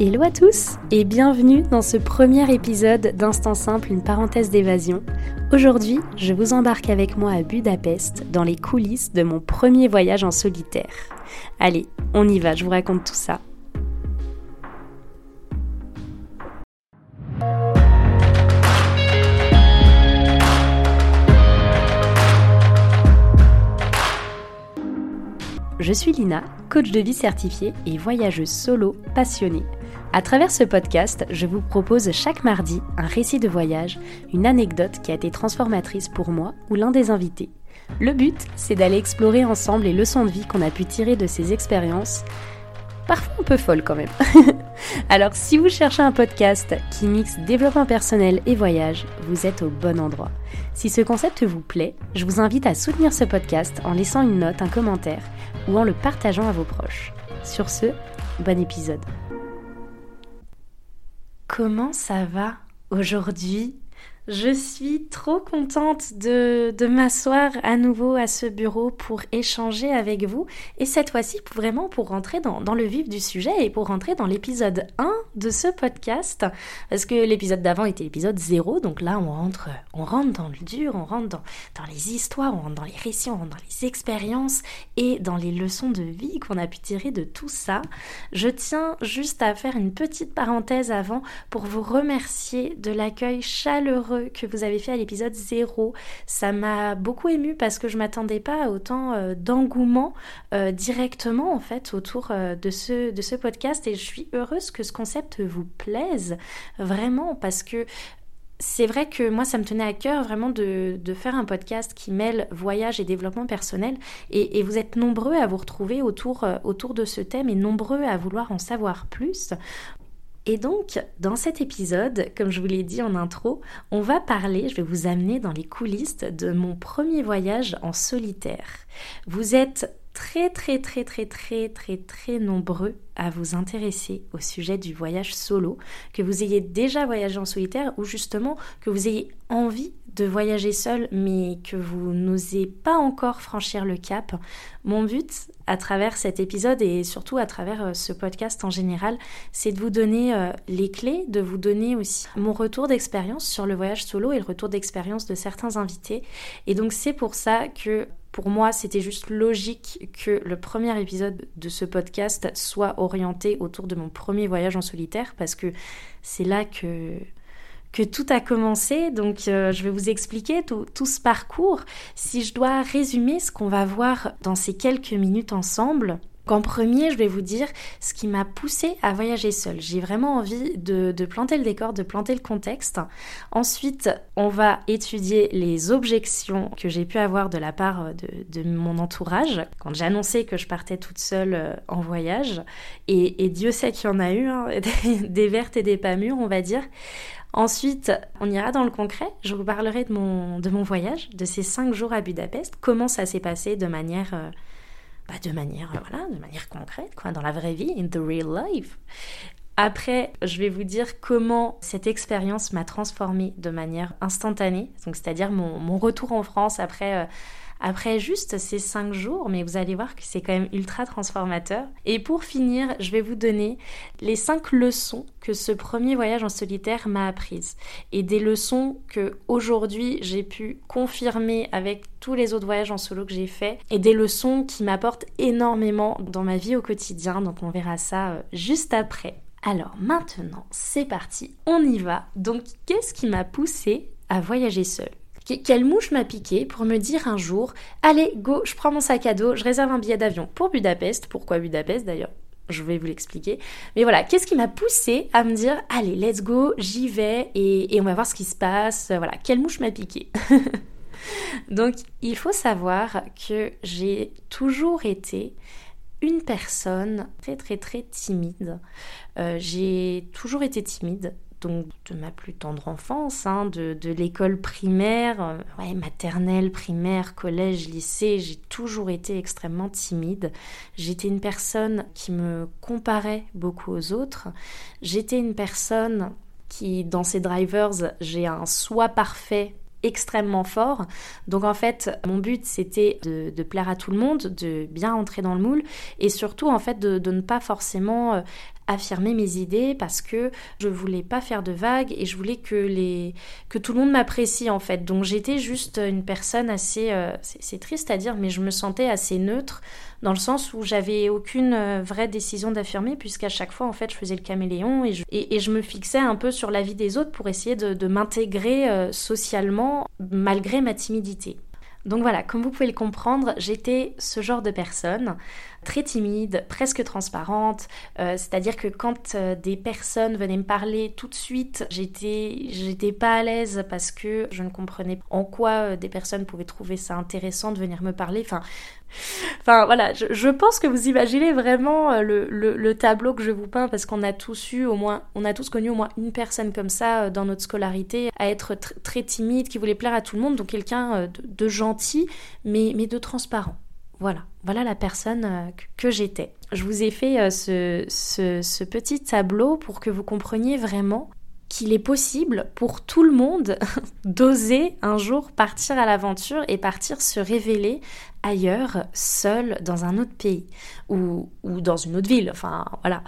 Hello à tous et bienvenue dans ce premier épisode d'Instant Simple, une parenthèse d'évasion. Aujourd'hui, je vous embarque avec moi à Budapest dans les coulisses de mon premier voyage en solitaire. Allez, on y va, je vous raconte tout ça. Je suis Lina, coach de vie certifiée et voyageuse solo passionnée. À travers ce podcast, je vous propose chaque mardi un récit de voyage, une anecdote qui a été transformatrice pour moi ou l'un des invités. Le but, c'est d'aller explorer ensemble les leçons de vie qu'on a pu tirer de ces expériences, parfois un peu folles quand même. Alors si vous cherchez un podcast qui mixe développement personnel et voyage, vous êtes au bon endroit. Si ce concept vous plaît, je vous invite à soutenir ce podcast en laissant une note, un commentaire ou en le partageant à vos proches. Sur ce, bon épisode. Comment ça va aujourd'hui? Je suis trop contente de, m'asseoir à nouveau à ce bureau pour échanger avec vous. Et cette fois-ci vraiment pour rentrer dans, le vif du sujet et pour rentrer dans l'épisode 1 de ce podcast. Parce que l'épisode d'avant était l'épisode 0 donc là on rentre, on rentre dans le dur, on rentre dans les histoires, on rentre dans les récits, on rentre dans les expériences et dans les leçons de vie qu'on a pu tirer de tout ça. Je tiens juste à faire une petite parenthèse avant pour vous remercier de l'accueil chaleureux que vous avez fait à l'épisode 0. Ça m'a beaucoup ému parce que je m'attendais pas à autant euh, d'engouement euh, directement en fait autour euh, de, ce, de ce podcast et je suis heureuse que ce concept vous plaise vraiment parce que c'est vrai que moi, ça me tenait à cœur vraiment de, faire un podcast qui mêle voyage et développement personnel. Et, et vous êtes nombreux à vous retrouver autour, autour de ce thème et nombreux à vouloir en savoir plus. Et donc, dans cet épisode, comme je vous l'ai dit en intro, on va parler, je vais vous amener dans les coulisses de mon premier voyage en solitaire. Vous êtes très très très très très très très nombreux à vous intéresser au sujet du voyage solo, que vous ayez déjà voyagé en solitaire ou justement que vous ayez envie de voyager seul mais que vous n'osez pas encore franchir le cap. Mon but à travers cet épisode et surtout à travers euh, ce podcast en général, c'est de vous donner euh, les clés, de vous donner aussi mon retour d'expérience sur le voyage solo et le retour d'expérience de certains invités. Et donc c'est pour ça que pour moi, c'était juste logique que le premier épisode de ce podcast soit orienté autour de mon premier voyage en solitaire parce que c'est là que que tout a commencé. Donc, euh, je vais vous expliquer tout, tout, ce parcours. Si je dois résumer ce qu'on va voir dans ces quelques minutes ensemble, en premier, je vais vous dire ce qui m'a poussé à voyager seule. J'ai vraiment envie de, planter le décor, de planter le contexte. Ensuite, on va étudier les objections que j'ai pu avoir de la part de, mon entourage quand annoncé que je partais toute seule euh, en voyage. Et, Dieu sait qu'il y en a eu, hein, des, vertes et des pas mûres, on va dire. Ensuite, on ira dans le concret. Je vous parlerai de mon, de mon voyage, de ces cinq jours à Budapest, comment ça s'est passé de manière... Euh, bah, de manière euh, voilà, de manière concrète, quoi, dans la vraie vie, in the real life. Après, je vais vous dire comment cette expérience m'a transformée de manière instantanée, c'est-à-dire mon, mon, retour en France après euh, après juste ces cinq jours, mais vous allez voir que c'est quand même ultra transformateur. Et pour finir, je vais vous donner les cinq leçons que ce premier voyage en solitaire m'a apprises. Et des leçons que aujourd'hui j'ai pu confirmer avec tous les autres voyages en solo que j'ai fait. Et des leçons qui m'apportent énormément dans ma vie au quotidien. Donc on verra ça euh, juste après. Alors maintenant, c'est parti, on y va. Donc qu'est-ce qui m'a poussé à voyager seule? Quelle mouche m'a piqué pour me dire un jour Allez, go, je prends mon sac à dos, je réserve un billet d'avion pour Budapest. Pourquoi Budapest d'ailleurs? Je vais vous l'expliquer. Mais voilà, qu'est-ce qui m'a poussé à me dire allez, let's go, j'y vais et, on va voir ce qui se passe. Voilà, quelle mouche m'a piqué? Donc, il faut savoir que j'ai toujours été une personne très très très timide. Euh, j'ai toujours été timide donc de ma plus tendre enfance, hein, de, l'école primaire, euh, maternelle, primaire, collège, lycée, j'ai toujours été extrêmement timide. J'étais une personne qui me comparait beaucoup aux autres. J'étais une personne qui, dans ces drivers, j'ai un soi parfait extrêmement fort. Donc en fait, mon but c'était de, plaire à tout le monde, de bien entrer dans le moule et surtout en fait de, de ne pas forcément euh, affirmer mes idées parce que je voulais pas faire de vagues et je voulais que les que tout le monde m'apprécie en fait. Donc j'étais juste une personne assez euh, c'est triste à dire mais je me sentais assez neutre dans le sens où j'avais aucune euh, vraie décision d'affirmer puisqu'à chaque fois en fait je faisais le caméléon et je, et, je me fixais un peu sur la vie des autres pour essayer de, m'intégrer euh, socialement malgré ma timidité. Donc voilà, comme vous pouvez le comprendre, j'étais ce genre de personne très timide, presque transparente. Euh, c'est-à-dire que quand euh, des personnes venaient me parler tout de suite, j'étais, pas à l'aise parce que je ne comprenais en quoi euh, des personnes pouvaient trouver ça intéressant de venir me parler. Enfin, Enfin voilà, je, pense que vous imaginez vraiment le, tableau que je vous peins parce qu'on a tous eu au moins, on a tous connu au moins une personne comme ça dans notre scolarité, à être très timide, qui voulait plaire à tout le monde, donc quelqu'un de, de, gentil, mais, mais de transparent. Voilà, voilà la personne euh, que j'étais. Je vous ai fait euh, ce, petit tableau pour que vous compreniez vraiment qu'il est possible pour tout le monde d'oser un jour partir à l'aventure et partir se révéler ailleurs, seul, dans un autre pays ou, ou dans une autre ville. Enfin, voilà.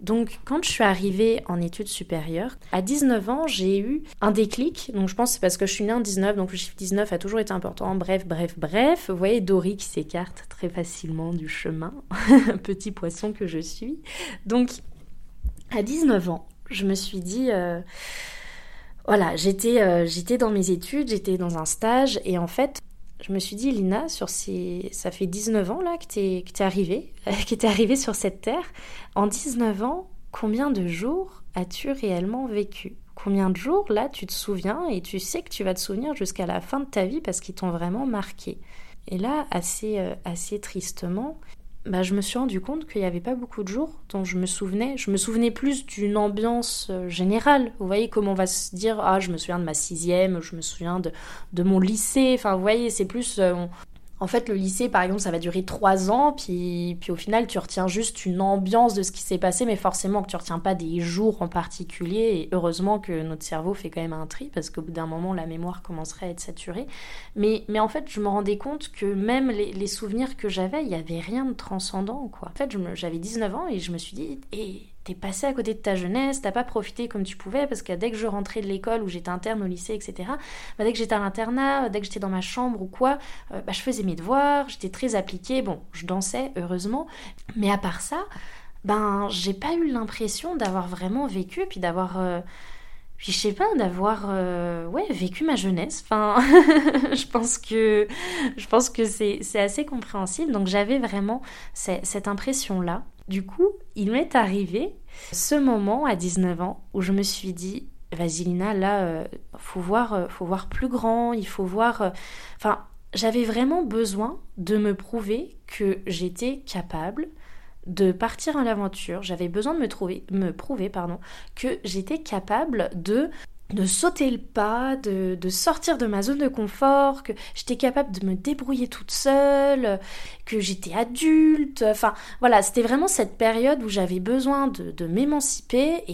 Donc quand je suis arrivée en études supérieures, à 19 ans, j'ai eu un déclic. Donc je pense c'est parce que je suis née en 19, donc le chiffre 19 a toujours été important. Bref, bref, bref. Vous voyez Dory qui s'écarte très facilement du chemin. Petit poisson que je suis. Donc à 19 ans, je me suis dit... Euh, voilà, j'étais euh, j'étais dans mes études, j'étais dans un stage et en fait, je me suis dit, Lina, sur ces... ça fait 19 ans là que que arrivée, que t'es arrivée sur cette terre. En 19 ans, combien de jours as-tu réellement vécu? Combien de jours là tu te souviens et tu sais que tu vas te souvenir jusqu'à la fin de ta vie parce qu'ils t'ont vraiment marqué? Et là, assez, euh, assez tristement, bah, je me suis rendu compte qu'il n'y avait pas beaucoup de jours dont je me souvenais. Je me souvenais plus d'une ambiance euh, générale. Vous voyez comment on va se dire Ah, je me souviens de ma sixième, je me souviens de, de mon lycée. Enfin, vous voyez, c'est plus. Euh, en fait, le lycée, par exemple, ça va durer trois ans, puis, puis au final, tu retiens juste une ambiance de ce qui s'est passé, mais forcément que tu retiens pas des jours en particulier. Et heureusement que notre cerveau fait quand même un tri, parce qu'au bout d'un moment, la mémoire commencerait à être saturée. Mais, mais en fait, je me rendais compte que même les, souvenirs que j'avais, il n'y avait rien de transcendant, quoi. En fait, j'avais 19 ans et je me suis dit, et t'es passé à côté de ta jeunesse, t'as pas profité comme tu pouvais, parce que dès que je rentrais de l'école où j'étais interne au lycée, etc., bah, dès que j'étais à l'internat, dès que j'étais dans ma chambre ou quoi, euh, bah, je faisais mes devoirs, j'étais très appliquée, bon, je dansais, heureusement, mais à part ça, ben, j'ai pas eu l'impression d'avoir vraiment vécu, puis d'avoir... Euh, puis je sais pas, d'avoir euh, ouais, vécu ma jeunesse. Enfin, je pense que, je pense que c'est, assez compréhensible. Donc j'avais vraiment cette impression-là. Du coup, il m'est arrivé ce moment à 19 ans où je me suis dit, Vasilina, là, euh, faut voir, euh, faut voir plus grand, il faut voir. Enfin, j'avais vraiment besoin de me prouver que j'étais capable de partir à l'aventure. J'avais besoin de me, trouver, me prouver, pardon, que j'étais capable de de sauter le pas, de, sortir de ma zone de confort, que j'étais capable de me débrouiller toute seule, que j'étais adulte. Enfin, voilà, c'était vraiment cette période où j'avais besoin de, m'émanciper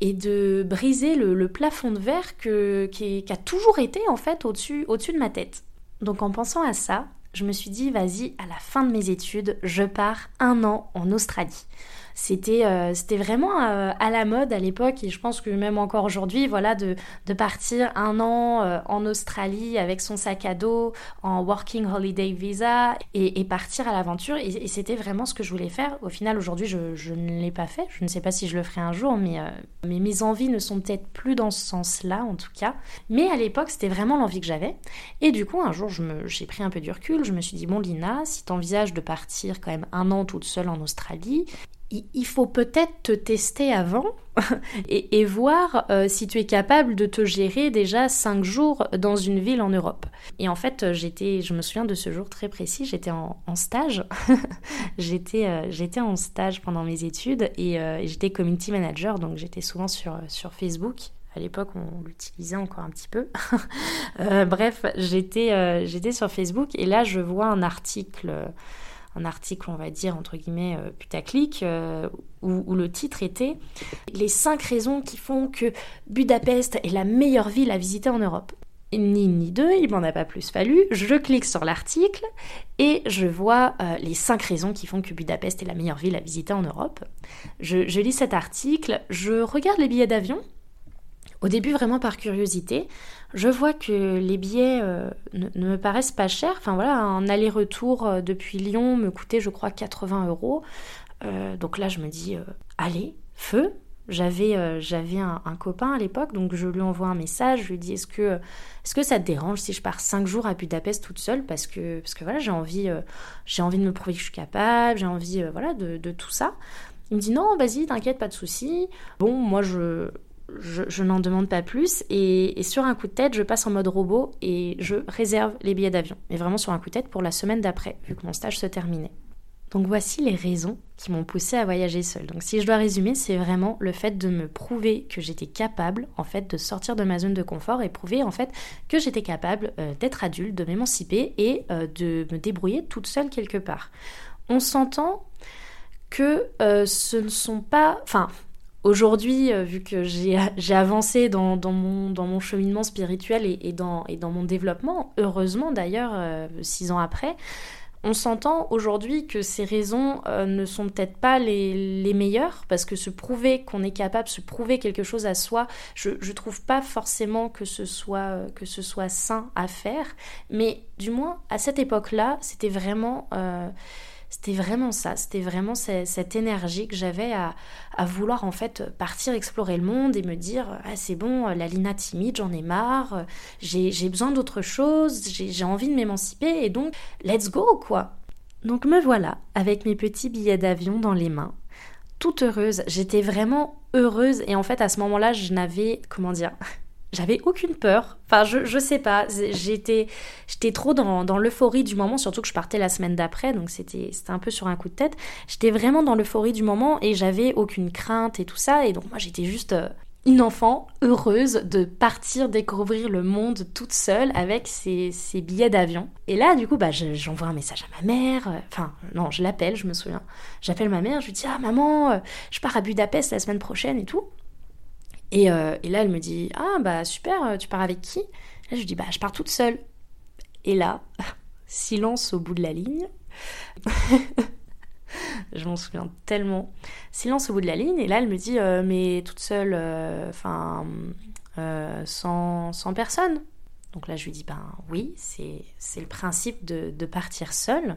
et, de briser le, plafond de verre que, qui, a toujours été en fait au-dessus au de ma tête. Donc en pensant à ça, je me suis dit, vas-y, à la fin de mes études, je pars un an en Australie c'était euh, c'était vraiment euh, à la mode à l'époque et je pense que même encore aujourd'hui, voilà, de, de partir un an euh, en Australie avec son sac à dos, en working holiday visa et, partir à l'aventure. Et, c'était vraiment ce que je voulais faire. Au final, aujourd'hui, je, je, ne l'ai pas fait. Je ne sais pas si je le ferai un jour, mais, mais mes envies ne sont peut-être plus dans ce sens-là, en tout cas. Mais à l'époque, c'était vraiment l'envie que j'avais. Et du coup, un jour, j'ai pris un peu du recul. Je me suis dit, bon, Lina, si tu envisages de partir quand même un an toute seule en Australie, il faut peut-être te tester avant et, voir euh, si tu es capable de te gérer déjà cinq jours dans une ville en Europe. Et en fait, j'étais, je me souviens de ce jour très précis, j'étais en, stage, j'étais, euh, j'étais en stage pendant mes études et, euh, j'étais community manager, donc j'étais souvent sur, sur Facebook. À l'époque, on l'utilisait encore un petit peu. bref, j'étais, j'étais sur Facebook et là, je vois un article un article, on va dire, entre guillemets, euh, putaclic, euh, où, le titre était Les 5 raisons qui font que Budapest est la meilleure ville à visiter en Europe. Ni ni deux, il m'en a pas plus fallu. Je clique sur l'article et je vois euh, les 5 raisons qui font que Budapest est la meilleure ville à visiter en Europe. Je lis cet article, je regarde les billets d'avion. Au début, vraiment par curiosité, je vois que les billets euh, ne, me paraissent pas chers. Enfin voilà, un aller-retour euh, depuis Lyon me coûtait, je crois, 80 euros. Euh, donc là, je me dis, allez, feu. J'avais j'avais un, copain à l'époque, donc je lui envoie un message. Je lui dis, est-ce que ça te dérange si je pars 5 jours à Budapest toute seule? Parce que parce voilà, j'ai envie j'ai envie de me prouver que je suis capable, j'ai envie voilà de, de tout ça. Il me dit non, vas-y, t'inquiète, pas de souci. Bon, moi je je, n'en demande pas plus. Et, sur un coup de tête, je passe en mode robot et je réserve les billets d'avion. Mais vraiment sur un coup de tête pour la semaine d'après, vu que mon stage se terminait. Donc voici les raisons qui m'ont poussé à voyager seule. Donc si je dois résumer, c'est vraiment le fait de me prouver que j'étais capable en fait de sortir de ma zone de confort et prouver en fait que j'étais capable euh, d'être adulte, de m'émanciper et euh, de me débrouiller toute seule quelque part. On s'entend que euh, ce ne sont pas, enfin Aujourd'hui, euh, vu que j'ai avancé dans, mon, cheminement spirituel et, dans, mon développement, heureusement d'ailleurs, euh, six ans après, on s'entend aujourd'hui que ces raisons euh, ne sont peut-être pas les, les, meilleures, parce que se prouver qu'on est capable, se prouver quelque chose à soi, je ne trouve pas forcément que ce, soit, que ce soit sain à faire, mais du moins à cette époque-là, c'était vraiment c'était vraiment ça, c'était vraiment cette énergie que j'avais à, vouloir en fait partir explorer le monde et me dire ah c'est bon, la Lina timide, j'en ai marre, j'ai besoin d'autre chose, j'ai envie de m'émanciper et donc let's go quoi. Donc me voilà avec mes petits billets d'avion dans les mains, toute heureuse, j'étais vraiment heureuse et en fait à ce moment-là je n'avais comment dire j'avais aucune peur. Enfin, je, je sais pas, j'étais, j'étais trop dans, dans l'euphorie du moment, surtout que je partais la semaine d'après, donc c'était, c'était un peu sur un coup de tête. J'étais vraiment dans l'euphorie du moment et j'avais aucune crainte et tout ça. Et donc, moi, j'étais juste euh, une enfant heureuse de partir découvrir le monde toute seule avec ses, ses billets d'avion. Et là, du coup, bah, j'envoie un message à ma mère. Euh, enfin, non, je l'appelle, je me souviens. J'appelle ma mère, je lui dis Ah, maman, euh, je pars à Budapest la semaine prochaine et tout. Euh, et, là, elle me dit Ah, bah super, euh, tu pars avec qui? Là, je dis Bah, je pars toute seule. Et là, silence au bout de la ligne. je m'en souviens tellement. Silence au bout de la ligne. Et là, elle me dit euh, Mais toute seule, enfin, sans, sans, personne. Donc là, je lui dis Ben oui, c'est le principe de, de, partir seule.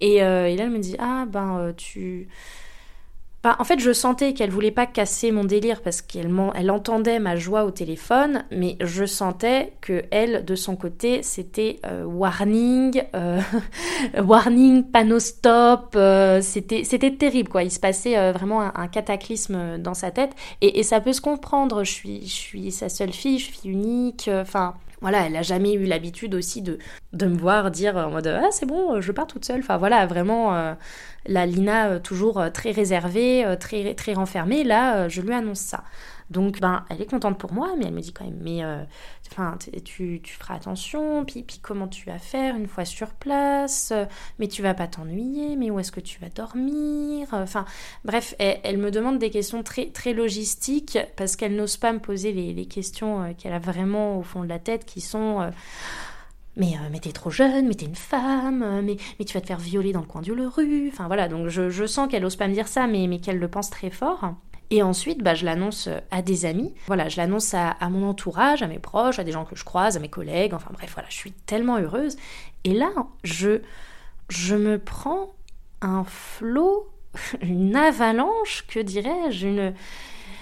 Et, et, là, elle me dit Ah, ben tu en fait, je sentais qu'elle voulait pas casser mon délire parce qu'elle elle entendait ma joie au téléphone, mais je sentais que elle, de son côté, c'était euh, warning, euh, warning, panneau stop. Euh, c'était, c'était terrible, quoi. Il se passait vraiment un, cataclysme dans sa tête, et, et, ça peut se comprendre. Je suis, je suis sa seule fille, je suis unique. Enfin, voilà, elle a jamais eu l'habitude aussi de, de me voir dire en mode ah c'est bon, je pars toute seule. Enfin voilà, vraiment euh, la Lina euh, toujours euh, très réservée, très très renfermée. Là, je lui annonce ça. Donc, ben, elle est contente pour moi, mais elle me dit quand même, mais euh, tu, tu, feras attention, puis, puis comment tu vas faire une fois sur place, mais tu vas pas t'ennuyer, mais où est-ce que tu vas dormir Enfin, bref, elle, me demande des questions très, très logistiques parce qu'elle n'ose pas me poser les, les questions euh, qu'elle a vraiment au fond de la tête qui sont. Euh, mais, mais t'es trop jeune, mais t'es une femme, mais, mais tu vas te faire violer dans le coin du rue. Enfin voilà, donc je, je sens qu'elle n'ose pas me dire ça, mais, mais qu'elle le pense très fort. Et ensuite, bah, je l'annonce à des amis. Voilà, je l'annonce à, mon entourage, à mes proches, à des gens que je croise, à mes collègues. Enfin bref, voilà, je suis tellement heureuse. Et là, je, je me prends un flot, une avalanche, que dirais-je, une,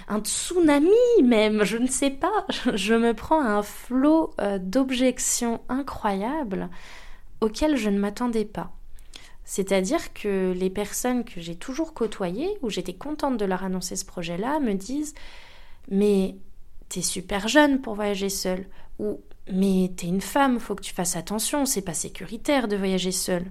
un tsunami même, je ne sais pas. Je me prends un flot euh, d'objections incroyables auxquelles je ne m'attendais pas. C'est-à-dire que les personnes que j'ai toujours côtoyées, où j'étais contente de leur annoncer ce projet-là, me disent Mais t'es super jeune pour voyager seule. Ou Mais t'es une femme, faut que tu fasses attention, c'est pas sécuritaire de voyager seule.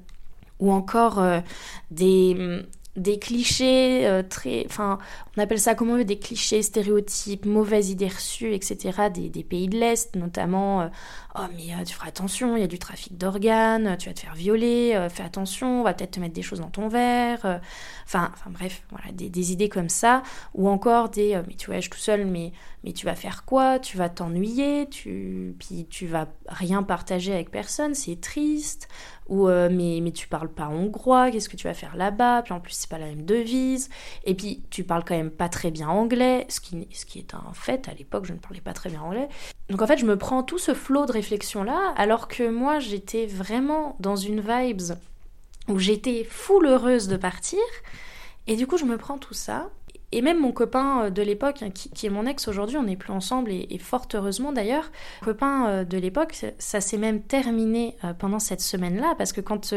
Ou encore euh, des, des clichés euh, très. Enfin, on appelle ça comment on veut, des clichés, stéréotypes, mauvaises idées reçues, etc. des, pays de l'Est, notamment. Euh, oh, mais euh, tu feras attention, il y a du trafic d'organes, tu vas te faire violer, fais attention, on va peut-être te mettre des choses dans ton verre. Enfin, enfin bref, voilà, des, des, idées comme ça. Ou encore des. mais tu voyages tout seul, mais, mais tu vas faire quoi? Tu vas t'ennuyer, tu, puis tu vas rien partager avec personne, c'est triste ou mais, mais tu parles pas hongrois, qu'est-ce que tu vas faire là-bas? Puis en plus, c'est pas la même devise. Et puis, tu parles quand même pas très bien anglais, ce qui, ce qui est un fait. À l'époque, je ne parlais pas très bien anglais. Donc en fait, je me prends tout ce flot de réflexion-là, alors que moi, j'étais vraiment dans une vibes où j'étais full heureuse de partir. Et du coup, je me prends tout ça. Et même mon copain euh, de l'époque, hein, qui, est mon ex aujourd'hui, on n'est plus ensemble et, fort heureusement d'ailleurs. Copain euh, de l'époque, ça s'est même terminé euh, pendant cette semaine-là parce que quand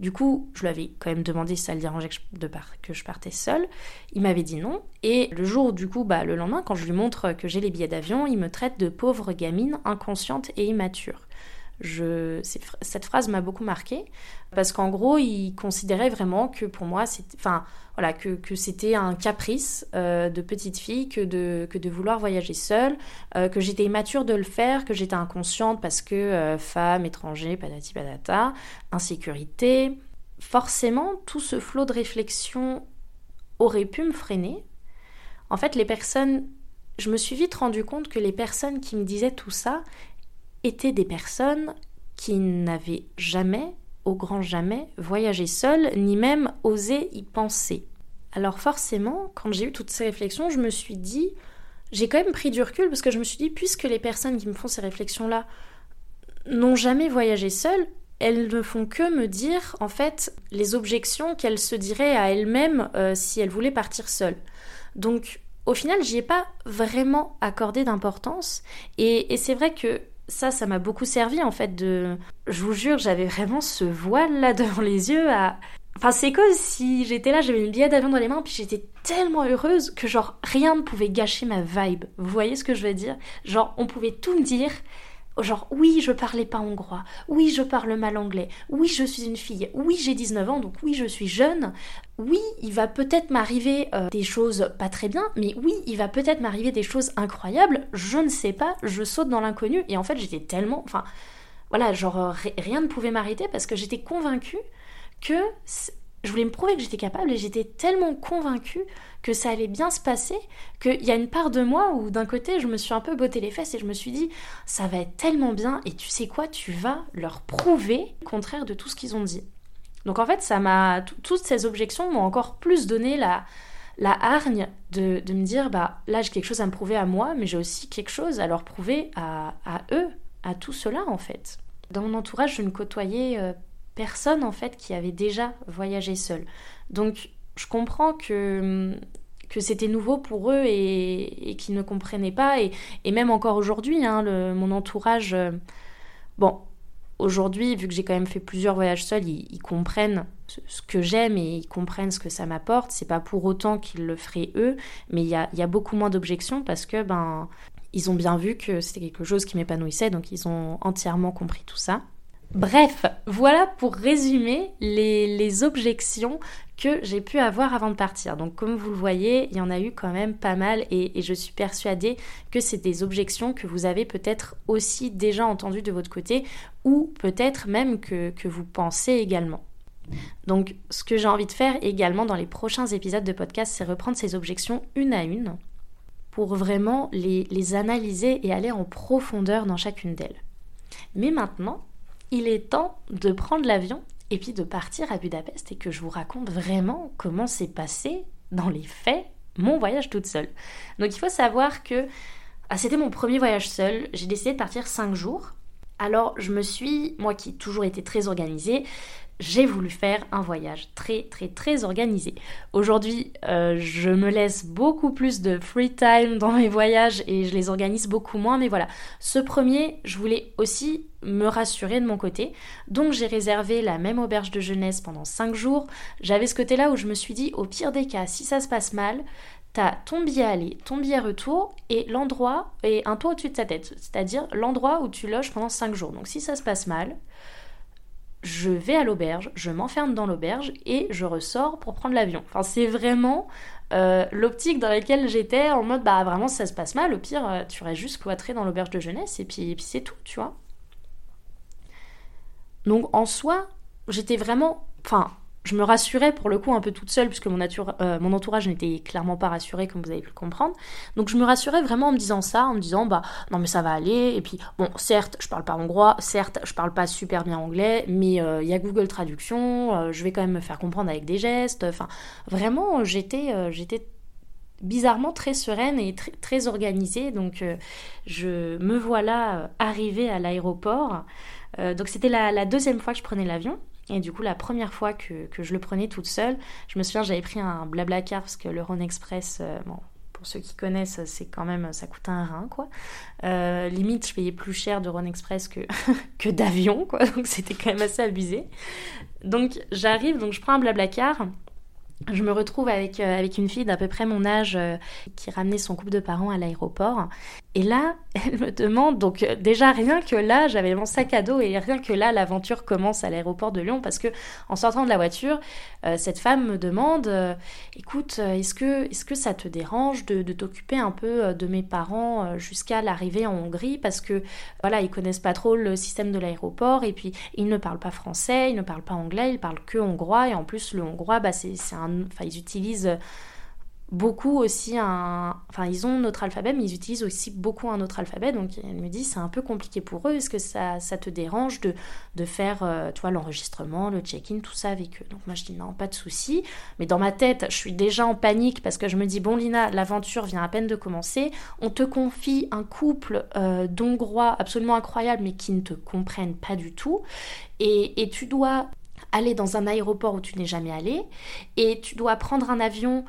du coup, je lui avais quand même demandé si ça le dérangeait que je, que je partais seule. Il m'avait dit non. Et le jour, du coup, bah, le lendemain, quand je lui montre que j'ai les billets d'avion, il me traite de pauvre gamine inconsciente et immature. Cette phrase m'a beaucoup marquée parce qu'en gros, il considérait vraiment que pour moi, enfin, voilà, que, que c'était un caprice euh, de petite fille que de, que de vouloir voyager seule, euh, que j'étais immature de le faire, que j'étais inconsciente parce que euh, femme, étranger, patati patata, insécurité. Forcément, tout ce flot de réflexion aurait pu me freiner. En fait, les personnes, je me suis vite rendu compte que les personnes qui me disaient tout ça, étaient des personnes qui n'avaient jamais, au grand jamais, voyagé seules, ni même osé y penser. Alors forcément, quand j'ai eu toutes ces réflexions, je me suis dit, j'ai quand même pris du recul parce que je me suis dit, puisque les personnes qui me font ces réflexions-là n'ont jamais voyagé seules, elles ne font que me dire, en fait, les objections qu'elles se diraient à elles-mêmes euh, si elles voulaient partir seules. Donc, au final, j'y ai pas vraiment accordé d'importance. Et, et c'est vrai que ça, ça m'a beaucoup servi en fait de. Je vous jure, j'avais vraiment ce voile là devant les yeux à. Enfin, c'est comme si j'étais là, j'avais une billet d'avion dans les mains, puis j'étais tellement heureuse que genre rien ne pouvait gâcher ma vibe. Vous voyez ce que je veux dire? Genre, on pouvait tout me dire, Genre, oui, je parlais pas hongrois, oui, je parle mal anglais, oui, je suis une fille, oui, j'ai 19 ans, donc oui, je suis jeune, oui, il va peut-être m'arriver euh, des choses pas très bien, mais oui, il va peut-être m'arriver des choses incroyables, je ne sais pas, je saute dans l'inconnu, et en fait, j'étais tellement. Enfin, voilà, genre, euh, rien ne pouvait m'arrêter parce que j'étais convaincue que je voulais me prouver que j'étais capable et j'étais tellement convaincue que ça allait bien se passer qu'il y a une part de moi où d'un côté je me suis un peu botté les fesses et je me suis dit ça va être tellement bien et tu sais quoi tu vas leur prouver le contraire de tout ce qu'ils ont dit. Donc en fait ça m'a toutes ces objections m'ont encore plus donné la la hargne de, me dire bah là j'ai quelque chose à me prouver à moi mais j'ai aussi quelque chose à leur prouver à, à eux à tout cela en fait. Dans mon entourage je ne côtoyais euh, personne en fait qui avait déjà voyagé seul. Donc je comprends que que c'était nouveau pour eux et, et qu'ils ne comprenaient pas. Et, et même encore aujourd'hui hein, mon entourage euh, bon aujourd'hui vu que j'ai quand même fait plusieurs voyages seuls ils, comprennent ce que j'aime et ils comprennent ce que ça m'apporte. C'est pas pour autant qu'ils le feraient eux mais il y a, y a, beaucoup moins d'objections parce que ben ils ont bien vu que c'était quelque chose qui m'épanouissait. Donc ils ont entièrement compris tout ça Bref, voilà pour résumer les, objections que j'ai pu avoir avant de partir. Donc comme vous le voyez, il y en a eu quand même pas mal et, je suis persuadée que c'est des objections que vous avez peut-être aussi déjà entendues de votre côté ou peut-être même que, vous pensez également. Donc ce que j'ai envie de faire également dans les prochains épisodes de podcast, c'est reprendre ces objections une à une pour vraiment les analyser et aller en profondeur dans chacune d'elles. Mais maintenant, il est temps de prendre l'avion et puis de partir à Budapest et que je vous raconte vraiment comment s'est passé dans les faits mon voyage toute seule. Donc il faut savoir que ah, c'était mon premier voyage seul, j'ai décidé de partir 5 jours. Alors je me suis, moi qui ai toujours été très organisée, j'ai voulu faire un voyage très très très organisé. Aujourd'hui, euh, je me laisse beaucoup plus de free time dans mes voyages et je les organise beaucoup moins. Mais voilà, ce premier, je voulais aussi me rassurer de mon côté. Donc j'ai réservé la même auberge de jeunesse pendant 5 jours. J'avais ce côté-là où je me suis dit, au pire des cas, si ça se passe mal, t'as ton billet aller, ton billet retour et l'endroit et un toit au-dessus de ta tête. C'est-à-dire l'endroit où tu loges pendant 5 jours. Donc si ça se passe mal, je vais à l'auberge, je m'enferme dans l'auberge et je ressors pour prendre l'avion. Enfin, c'est vraiment euh, l'optique dans laquelle j'étais en mode bah vraiment ça se passe mal, au pire euh, tu restes juste cloîtré dans l'auberge de jeunesse et puis, et puis c'est tout, tu vois. Donc en soi, j'étais vraiment, enfin je me rassurais pour le coup un peu toute seule, puisque euh, mon entourage n'était clairement pas rassuré, comme vous avez pu le comprendre. Donc je me rassurais vraiment en me disant ça, en me disant bah non mais ça va aller. Et puis bon, certes, je parle pas hongrois, certes, je parle pas super bien anglais, mais euh, il y a Google Traduction, euh, je vais quand même me faire comprendre avec des gestes. Enfin, vraiment, j'étais bizarrement très sereine et très, organisée. Donc je me voilà arrivée à l'aéroport. donc c'était la deuxième fois que je prenais l'avion. Et du coup, la première fois que, que je le prenais toute seule, je me souviens, j'avais pris un blabla car parce que le Rhône Express, euh, bon, pour ceux qui connaissent, c'est quand même, ça coûte un rein, quoi. Euh, limite, je payais plus cher de Rhône Express que, que d'avion, quoi. Donc c'était quand même assez abusé. Donc j'arrive, donc je prends un blabla car je me retrouve avec, euh, avec une fille d'à peu près mon âge qui ramenait son couple de parents à l'aéroport. Et là, elle me demande, donc euh, déjà rien que là, j'avais mon sac à dos et rien que là, l'aventure commence à l'aéroport de Lyon parce que en sortant de la voiture, cette femme me demande, écoute, est-ce que, ça te dérange de, de t'occuper un peu de mes parents jusqu'à l'arrivée en Hongrie? Parce que voilà, ils connaissent pas trop le système de l'aéroport et puis ils ne parlent pas français, ils ne parlent pas anglais, ils parlent que hongrois et en plus le hongrois, bah, c'est un enfin, ils utilisent beaucoup aussi un... Enfin, ils ont notre alphabet, mais ils utilisent aussi beaucoup un autre alphabet. Donc, elle me dit, c'est un peu compliqué pour eux. Est-ce que ça, ça te dérange de, de faire, euh, tu vois, l'enregistrement, le check-in, tout ça avec eux? Donc, moi, je dis, non, pas de souci. Mais dans ma tête, je suis déjà en panique parce que je me dis, bon, Lina, l'aventure vient à peine de commencer. On te confie un couple euh, d'Hongrois absolument incroyable, mais qui ne te comprennent pas du tout. Et, et tu dois aller dans un aéroport où tu n'es jamais allé et tu dois prendre un avion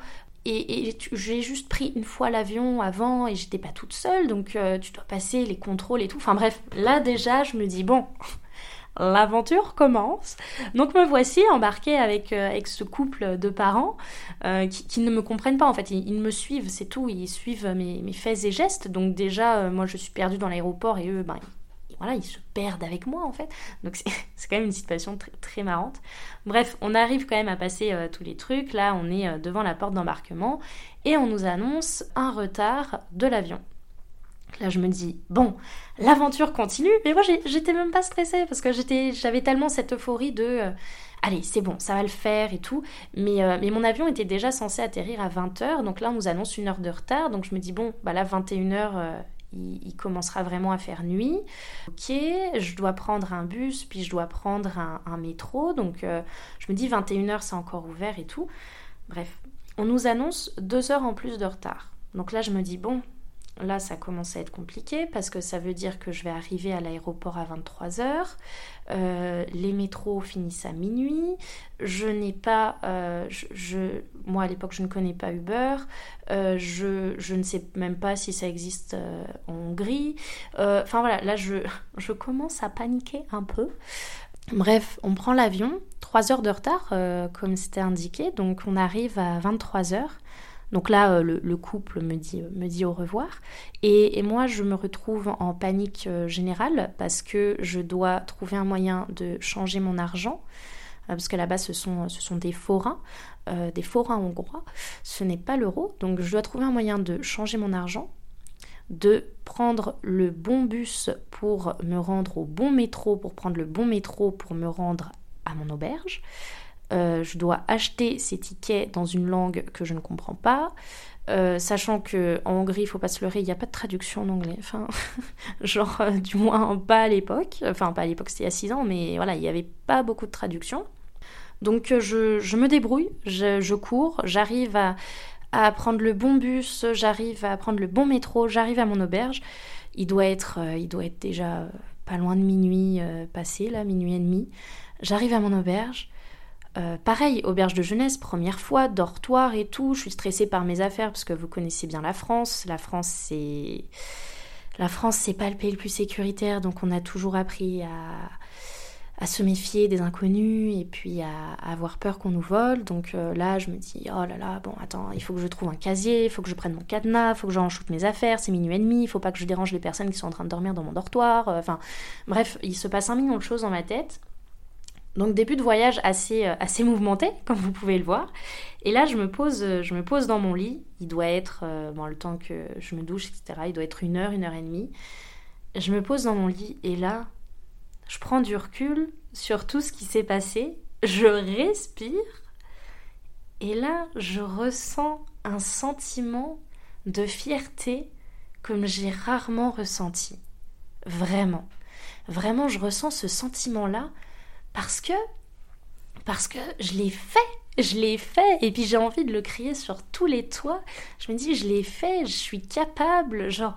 et, j'ai juste pris une fois l'avion avant et j'étais pas toute seule donc euh, tu dois passer les contrôles et tout. Enfin bref, là déjà je me dis bon, l'aventure commence. Donc me voici embarquée avec, euh, avec ce couple de parents euh, qui, ne me comprennent pas en fait. Ils, me suivent, c'est tout. Ils suivent mes, mes, faits et gestes. Donc déjà, moi je suis perdue dans l'aéroport et eux, ben, voilà, ils se perdent avec moi en fait. Donc c'est quand même une situation très, marrante. Bref, on arrive quand même à passer euh, tous les trucs. Là, on est euh, devant la porte d'embarquement et on nous annonce un retard de l'avion. Là, je me dis, bon, l'aventure continue. Mais moi, j'étais même pas stressée parce que j'avais tellement cette euphorie de, euh, allez, c'est bon, ça va le faire et tout. Mais, mais mon avion était déjà censé atterrir à 20h. Donc là, on nous annonce une heure de retard. Donc je me dis, bon, bah là, 21h, il, commencera vraiment à faire nuit. Ok, je dois prendre un bus, puis je dois prendre un, métro. Donc euh, je me dis 21h c'est encore ouvert et tout. Bref, on nous annonce deux heures en plus de retard. Donc là je me dis bon, Là, ça commence à être compliqué parce que ça veut dire que je vais arriver à l'aéroport à 23h. Euh, les métros finissent à minuit. Je n'ai pas. Euh, je, moi, à l'époque, je ne connais pas Uber. Euh, je, je, ne sais même pas si ça existe en Hongrie. Enfin voilà, là, je, je commence à paniquer un peu. Bref, on prend l'avion, 3 heures de retard, comme c'était indiqué. Donc, on arrive à 23 heures. Donc là, euh, le, couple me dit, dit au revoir. Et, moi, je me retrouve en panique euh, générale parce que je dois trouver un moyen de changer mon argent. Euh, parce que là-bas, ce sont, ce sont des forains, des forains hongrois. Ce n'est pas l'euro. Donc je dois trouver un moyen de changer mon argent de prendre le bon bus pour me rendre au bon métro, pour prendre le bon métro pour me rendre à mon auberge, euh, je dois acheter ces tickets dans une langue que je ne comprends pas. Euh, sachant que en Hongrie, il faut pas se leurrer, il n'y a pas de traduction en anglais. Enfin, genre, euh, du moins pas à l'époque. Enfin, pas à l'époque, c'était il y a 6 ans, mais voilà, il n'y avait pas beaucoup de traduction. Donc, je, me débrouille, je, cours, j'arrive à, à, prendre le bon bus, j'arrive à prendre le bon métro, j'arrive à mon auberge. Il doit être, il doit être déjà pas loin de minuit passé, là, minuit et demi. J'arrive à mon auberge. Euh, pareil, auberge de jeunesse, première fois, dortoir et tout. Je suis stressée par mes affaires parce que vous connaissez bien la France. La France, c'est. La France, c'est pas le pays le plus sécuritaire, donc on a toujours appris à, se méfier des inconnus et puis à, avoir peur qu'on nous vole. Donc euh, là, je me dis, oh là là, bon, attends, il faut que je trouve un casier, il faut que je prenne mon cadenas, il faut que j'enchoute mes affaires, c'est minuit et demi, il faut pas que je dérange les personnes qui sont en train de dormir dans mon dortoir. Euh, enfin, bref, il se passe un million de choses dans ma tête. Donc début de voyage assez, euh, assez mouvementé, comme vous pouvez le voir. Et là, je me pose, euh, je me pose dans mon lit. Il doit être, euh, bon, le temps que je me douche, etc., il doit être une heure, une heure et demie. Je me pose dans mon lit et là, je prends du recul sur tout ce qui s'est passé. Je respire. Et là, je ressens un sentiment de fierté comme j'ai rarement ressenti. Vraiment. Vraiment, je ressens ce sentiment-là parce que parce que je l'ai fait, je l'ai fait et puis j'ai envie de le crier sur tous les toits. Je me dis je l'ai fait, je suis capable, genre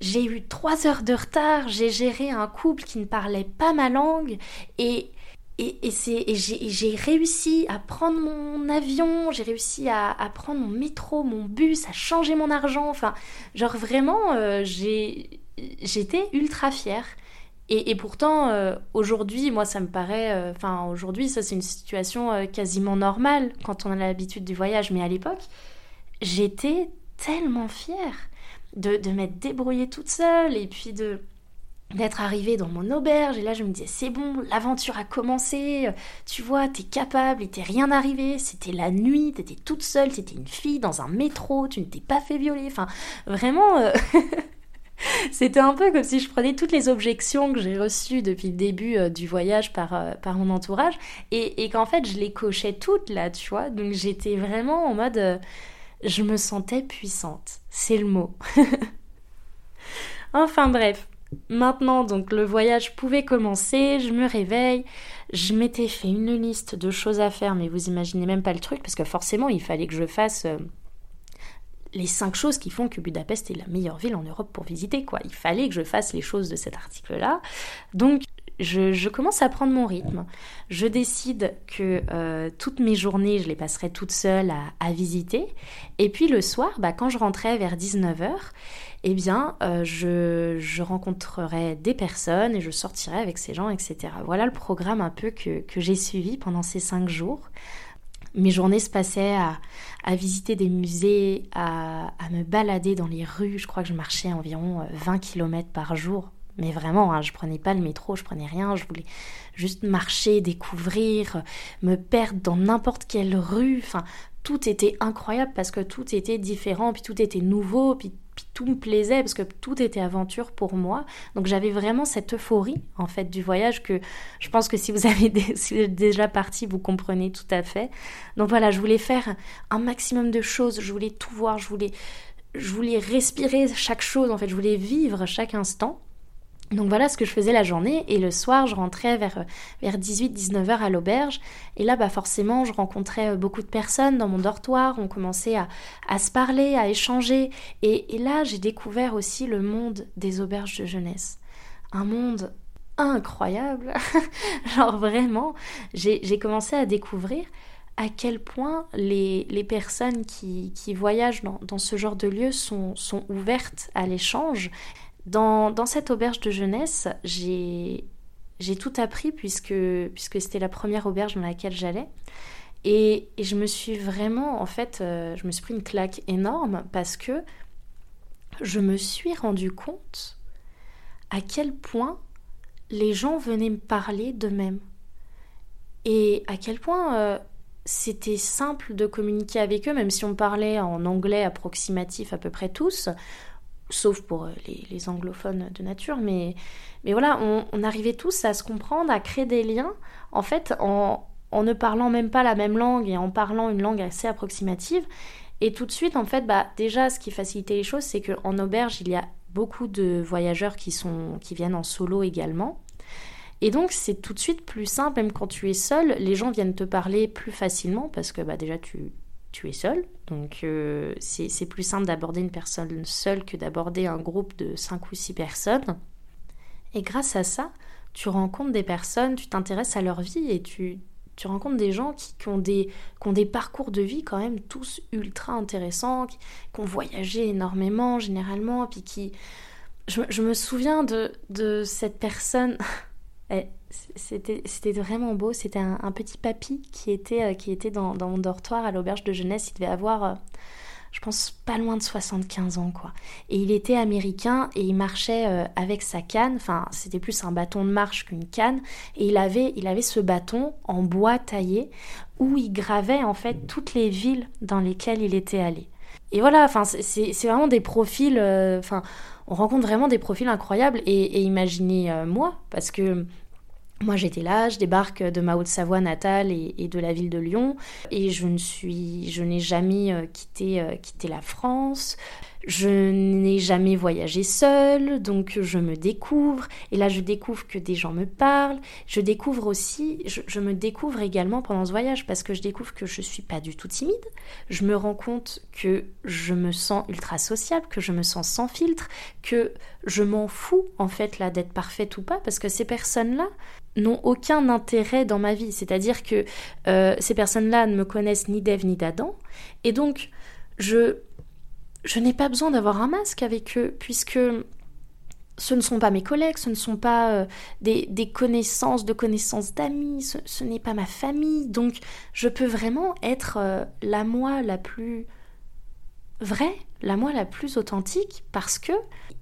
j'ai eu trois heures de retard, j'ai géré un couple qui ne parlait pas ma langue et et, et j'ai réussi à prendre mon avion, j'ai réussi à, à, prendre mon métro, mon bus, à changer mon argent. Enfin, genre vraiment, euh, j'étais ultra fière. Et, pourtant, euh, aujourd'hui, moi, ça me paraît. Euh, enfin, aujourd'hui, ça, c'est une situation euh, quasiment normale quand on a l'habitude du voyage. Mais à l'époque, j'étais tellement fière de, de m'être débrouillée toute seule et puis de d'être arrivée dans mon auberge et là je me disais c'est bon l'aventure a commencé tu vois t'es capable il t'est rien arrivé c'était la nuit t'étais toute seule c'était une fille dans un métro tu ne t'es pas fait violer enfin vraiment C'était un peu comme si je prenais toutes les objections que j'ai reçues depuis le début euh, du voyage par, euh, mon entourage et, qu'en fait je les cochais toutes là, tu vois. Donc j'étais vraiment en mode. Euh, je me sentais puissante. C'est le mot. enfin bref. Maintenant, donc le voyage pouvait commencer, je me réveille, je m'étais fait une liste de choses à faire, mais vous imaginez même pas le truc, parce que forcément il fallait que je fasse les cinq choses qui font que Budapest est la meilleure ville en Europe pour visiter, quoi. Il fallait que je fasse les choses de cet article-là. Donc, je, commence à prendre mon rythme. Je décide que euh, toutes mes journées, je les passerai toute seule à, visiter. Et puis le soir, bah, quand je rentrais vers 19h, eh bien, euh, je, rencontrerai des personnes et je sortirai avec ces gens, etc. Voilà le programme un peu que j'ai suivi pendant ces cinq jours mes journées se passaient à, visiter des musées, à, me balader dans les rues. Je crois que je marchais environ 20 euh, km par jour. Mais vraiment, hein, je prenais pas le métro, je prenais rien. Je voulais juste marcher, découvrir, me perdre dans n'importe quelle rue. Enfin, tout était incroyable parce que tout était différent, puis tout était nouveau, puis tout me plaisait parce que tout était aventure pour moi. Donc j'avais vraiment cette euphorie en fait du voyage que je pense que si vous avez déjà parti, vous comprenez tout à fait. Donc voilà, je voulais faire un maximum de choses, je voulais tout voir, je voulais je voulais respirer chaque chose en fait, je voulais vivre chaque instant. Donc voilà ce que je faisais la journée. Et le soir je rentrais vers, vers 18-19 heures à l'auberge. Et là bah forcément je rencontrais euh, beaucoup de personnes dans mon dortoir, on commençait à, à se parler, à échanger. Et, là j'ai découvert aussi le monde des auberges de jeunesse. Un monde incroyable, genre vraiment j'ai commencé à découvrir à quel point les, personnes qui, voyagent dans, dans, ce genre de lieu sont ouvertes à l'échange dans, cette auberge de jeunesse, j'ai tout appris puisque, c'était la première auberge dans laquelle j'allais. Et, je me suis vraiment, en fait, euh, je me suis pris une claque énorme parce que je me suis rendu compte à quel point les gens venaient me parler d'eux-mêmes. Et à quel point euh, c'était simple de communiquer avec eux, même si on parlait en anglais approximatif à peu près tous sauf pour euh, les, anglophones de nature, mais, mais voilà, on, arrivait tous à se comprendre, à créer des liens, en fait, en, ne parlant même pas la même langue et en parlant une langue assez approximative. Et tout de suite, en fait, bah, déjà, ce qui facilitait les choses, c'est qu'en auberge, il y a beaucoup de voyageurs qui, sont, qui viennent en solo également. Et donc, c'est tout de suite plus simple, même quand tu es seul, les gens viennent te parler plus facilement parce que bah, déjà, tu, tu es seul. Donc euh, c'est plus simple d'aborder une personne seule que d'aborder un groupe de 5 ou 6 personnes. Et grâce à ça, tu rencontres des personnes, tu t'intéresses à leur vie et tu, tu rencontres des gens qui, ont des, qui, ont des, parcours de vie quand même tous ultra intéressants, qui, ont voyagé énormément généralement, puis qui... Je, je me souviens de, de cette personne... C'était vraiment beau. C'était un, petit papy qui était, euh, qui était dans, mon dortoir à l'auberge de jeunesse. Il devait avoir, euh, je pense pas loin de 75 ans quoi. Et il était américain et il marchait euh, avec sa canne, enfin c'était plus un bâton de marche qu'une canne et il avait il avait ce bâton en bois taillé où il gravait en fait toutes les villes dans lesquelles il était allé. Et voilà, enfin c'est vraiment des profils enfin on rencontre vraiment des profils incroyables et, imaginez euh, moi parce que moi j'étais là, je débarque de ma Haute-Savoie natale et, de la ville de Lyon et je ne suis, je n'ai jamais euh, quitté, euh, quitté la France. Je n'ai jamais voyagé seule, donc je me découvre. Et là, je découvre que des gens me parlent. Je découvre aussi, je, me découvre également pendant ce voyage parce que je découvre que je suis pas du tout timide. Je me rends compte que je me sens ultra sociable, que je me sens sans filtre, que je m'en fous en fait là d'être parfaite ou pas parce que ces personnes-là n'ont aucun intérêt dans ma vie. C'est-à-dire que euh, ces personnes-là ne me connaissent ni d'Ève ni d'Adam. Et donc, je je n'ai pas besoin d'avoir un masque avec eux, puisque ce ne sont pas mes collègues, ce ne sont pas euh, des, connaissances de connaissances d'amis, ce, n'est pas ma famille. Donc je peux vraiment être euh, la moi la plus vraie, la moi la plus authentique, parce que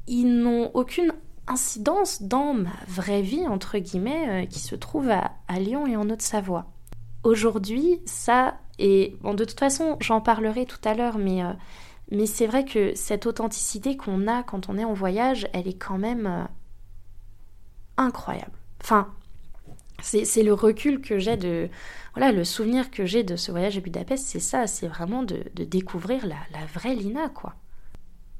ils n'ont aucune incidence dans ma vraie vie, entre guillemets, euh, qui se trouve à, Lyon et en Haute-Savoie. Aujourd'hui, ça, et bon, de toute façon, j'en parlerai tout à l'heure, mais mais c'est vrai que cette authenticité qu'on a quand on est en voyage, elle est quand même euh, incroyable. Enfin, c'est le recul que j'ai de... Voilà, le souvenir que j'ai de ce voyage à Budapest, c'est ça, c'est vraiment de, découvrir la, la vraie Lina, quoi.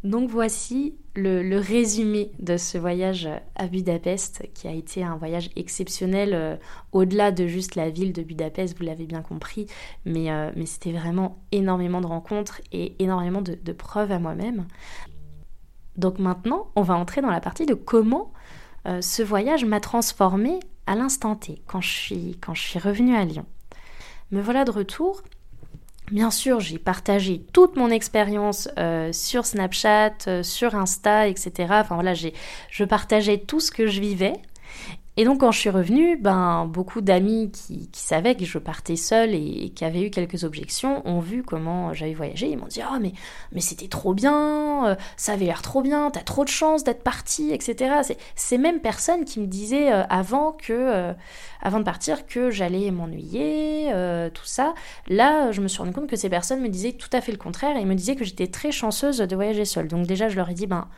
Donc voici le, résumé de ce voyage à Budapest, qui a été un voyage exceptionnel euh, au-delà de juste la ville de Budapest, vous l'avez bien compris, mais, euh, c'était vraiment énormément de rencontres et énormément de, preuves à moi-même. Donc maintenant, on va entrer dans la partie de comment euh, ce voyage m'a transformée à l'instant T, quand je, suis, quand je suis revenue à Lyon. Me voilà de retour Bien sûr, j'ai partagé toute mon expérience euh, sur Snapchat, euh, sur Insta, etc. Enfin voilà, je partageais tout ce que je vivais. Et donc quand je suis revenue, ben, beaucoup d'amis qui, savaient que je partais seule et, qui avaient eu quelques objections ont vu comment j'avais voyagé. Ils m'ont dit mais, mais c'était trop bien, euh, ça avait l'air trop bien, t'as trop de chance d'être partie, etc. C'est ces mêmes personnes qui me disaient euh, avant, que, euh, avant de partir que j'allais m'ennuyer, tout ça. Là, je me suis rendu compte que ces personnes me disaient tout à fait le contraire et me disaient que j'étais très chanceuse de voyager seule. Donc déjà, je leur ai dit Ben